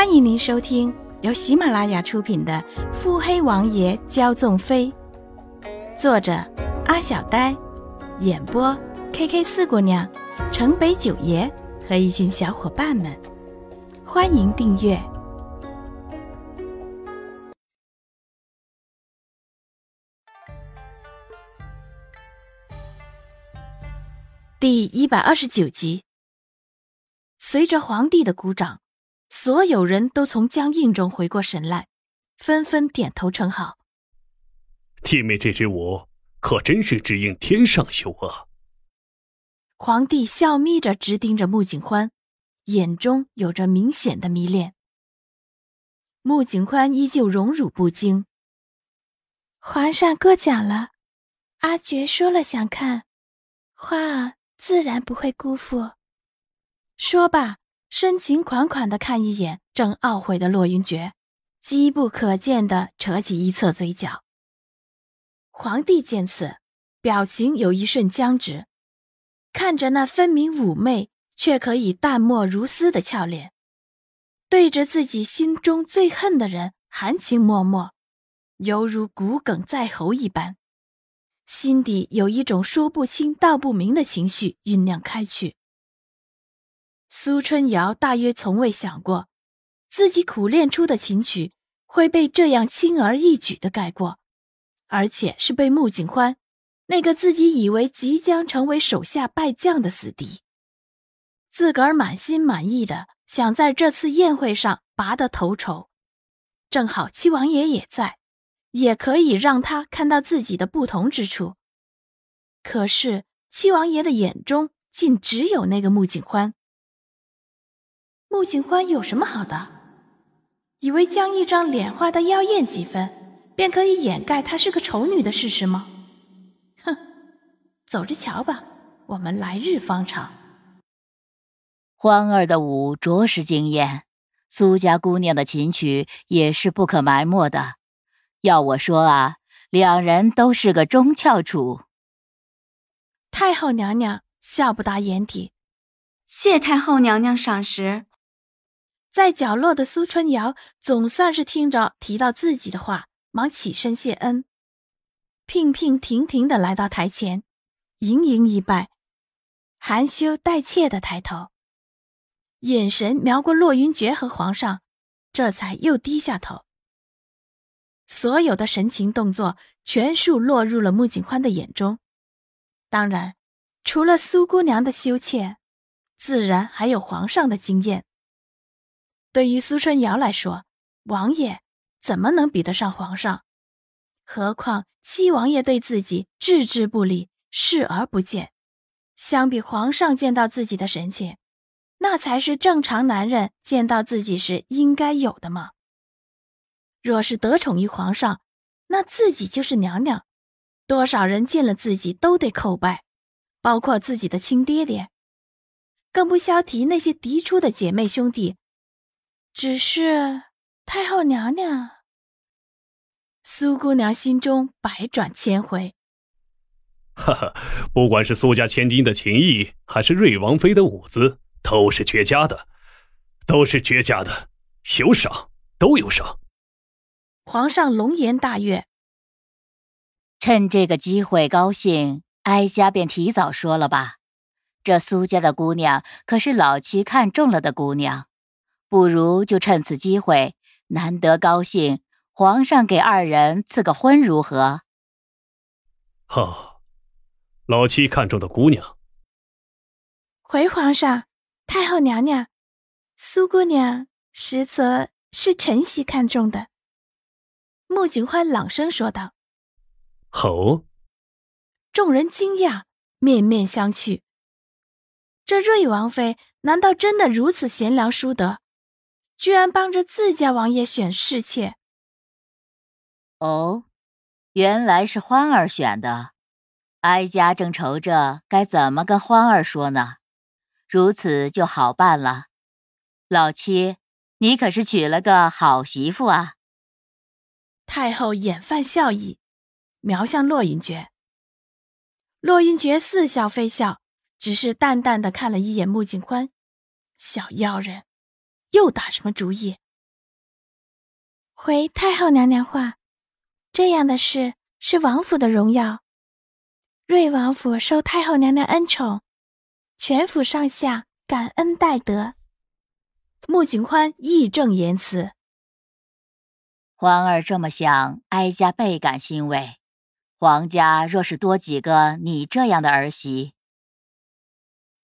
欢迎您收听由喜马拉雅出品的《腹黑王爷骄纵妃》，作者阿小呆，演播 K K 四姑娘、城北九爷和一群小伙伴们。欢迎订阅第一百二十九集。随着皇帝的鼓掌。所有人都从僵硬中回过神来，纷纷点头称好。弟妹这支舞可真是只应天上有啊！皇帝笑眯着直盯着穆景欢，眼中有着明显的迷恋。穆景欢依旧荣辱不惊。皇上过奖了，阿珏说了想看，花儿自然不会辜负。说罢。深情款款的看一眼正懊悔的洛云珏，机不可见的扯起一侧嘴角。皇帝见此，表情有一瞬僵直，看着那分明妩媚却可以淡漠如丝的俏脸，对着自己心中最恨的人含情脉脉，犹如骨鲠在喉一般，心底有一种说不清道不明的情绪酝酿开去。苏春瑶大约从未想过，自己苦练出的琴曲会被这样轻而易举的盖过，而且是被穆景欢那个自己以为即将成为手下败将的死敌。自个儿满心满意的想在这次宴会上拔得头筹，正好七王爷也在，也可以让他看到自己的不同之处。可是七王爷的眼中竟只有那个穆景欢。穆景欢有什么好的？以为将一张脸画的妖艳几分，便可以掩盖她是个丑女的事实吗？哼，走着瞧吧，我们来日方长。欢儿的舞着实惊艳，苏家姑娘的琴曲也是不可埋没的。要我说啊，两人都是个中翘楚。太后娘娘笑不达眼底，谢太后娘娘赏识。在角落的苏春瑶总算是听着提到自己的话，忙起身谢恩，娉娉婷婷的来到台前，盈盈一拜，含羞带怯的抬头，眼神瞄过洛云珏和皇上，这才又低下头。所有的神情动作全数落入了穆景欢的眼中，当然，除了苏姑娘的羞怯，自然还有皇上的惊艳。对于苏春瑶来说，王爷怎么能比得上皇上？何况七王爷对自己置之不理、视而不见，相比皇上见到自己的神情，那才是正常男人见到自己时应该有的嘛？若是得宠于皇上，那自己就是娘娘，多少人见了自己都得叩拜，包括自己的亲爹爹，更不消提那些嫡出的姐妹兄弟。只是太后娘娘，苏姑娘心中百转千回。哈哈，不管是苏家千金的情谊，还是瑞王妃的舞姿，都是绝佳的，都是绝佳的，有赏，都有赏。皇上龙颜大悦，趁这个机会高兴，哀家便提早说了吧。这苏家的姑娘，可是老七看中了的姑娘。不如就趁此机会，难得高兴，皇上给二人赐个婚如何？好，老七看中的姑娘。回皇上，太后娘娘，苏姑娘实则是晨曦看中的。穆景欢朗声说道。好。众人惊讶，面面相觑。这瑞王妃难道真的如此贤良淑德？居然帮着自家王爷选侍妾。哦，原来是欢儿选的。哀家正愁着该怎么跟欢儿说呢。如此就好办了。老七，你可是娶了个好媳妇啊！太后眼泛笑意，瞄向洛云珏。洛云珏似笑非笑，只是淡淡的看了一眼穆景欢，小妖人。又打什么主意？回太后娘娘话，这样的事是王府的荣耀。瑞王府受太后娘娘恩宠，全府上下感恩戴德。穆景欢义正言辞。皇儿这么想，哀家倍感欣慰。皇家若是多几个你这样的儿媳，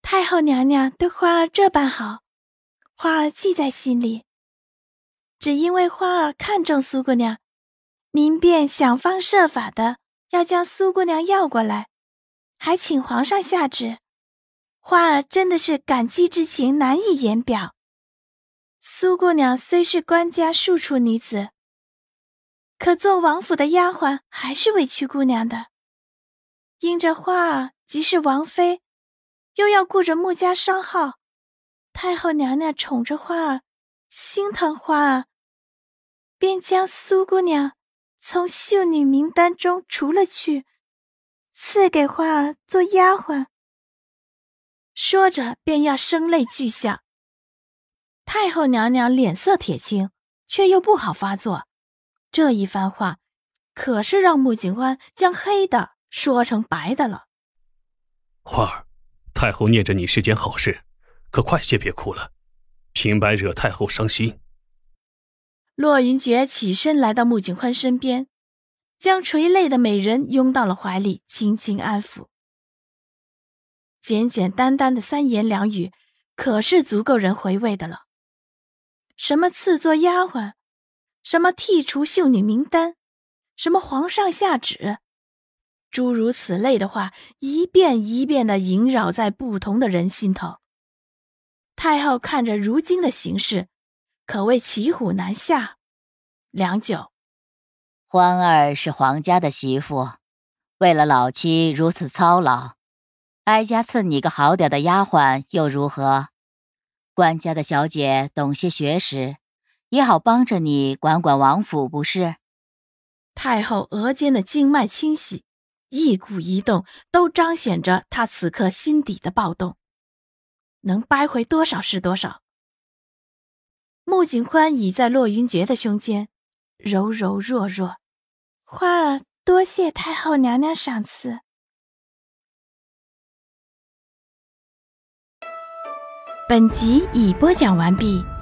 太后娘娘对花儿这般好，花儿记在心里。只因为花儿看中苏姑娘，您便想方设法的要将苏姑娘要过来，还请皇上下旨。花儿真的是感激之情难以言表。苏姑娘虽是官家庶出女子，可做王府的丫鬟还是委屈姑娘的。因着花儿即是王妃，又要顾着穆家商号，太后娘娘宠着花儿，心疼花儿，便将苏姑娘从秀女名单中除了去，赐给花儿做丫鬟。说着，便要声泪俱下。太后娘娘脸色铁青，却又不好发作。这一番话，可是让穆景欢将黑的说成白的了。花儿，太后念着你是件好事，可快些别哭了，平白惹太后伤心。洛云珏起身来到穆景欢身边，将垂泪的美人拥到了怀里，轻轻安抚。简简单单的三言两语，可是足够人回味的了。什么赐做丫鬟，什么剔除秀女名单，什么皇上下旨，诸如此类的话，一遍一遍的萦绕在不同的人心头。太后看着如今的形势，可谓骑虎难下。良久，欢儿是皇家的媳妇，为了老妻如此操劳，哀家赐你个好点的丫鬟又如何？官家的小姐懂些学识，也好帮着你管管王府，不是？太后额间的经脉清晰，一鼓一动都彰显着她此刻心底的暴动。能掰回多少是多少。穆景欢倚在洛云珏的胸间，柔柔弱弱。花儿多谢太后娘娘赏赐。本集已播讲完毕。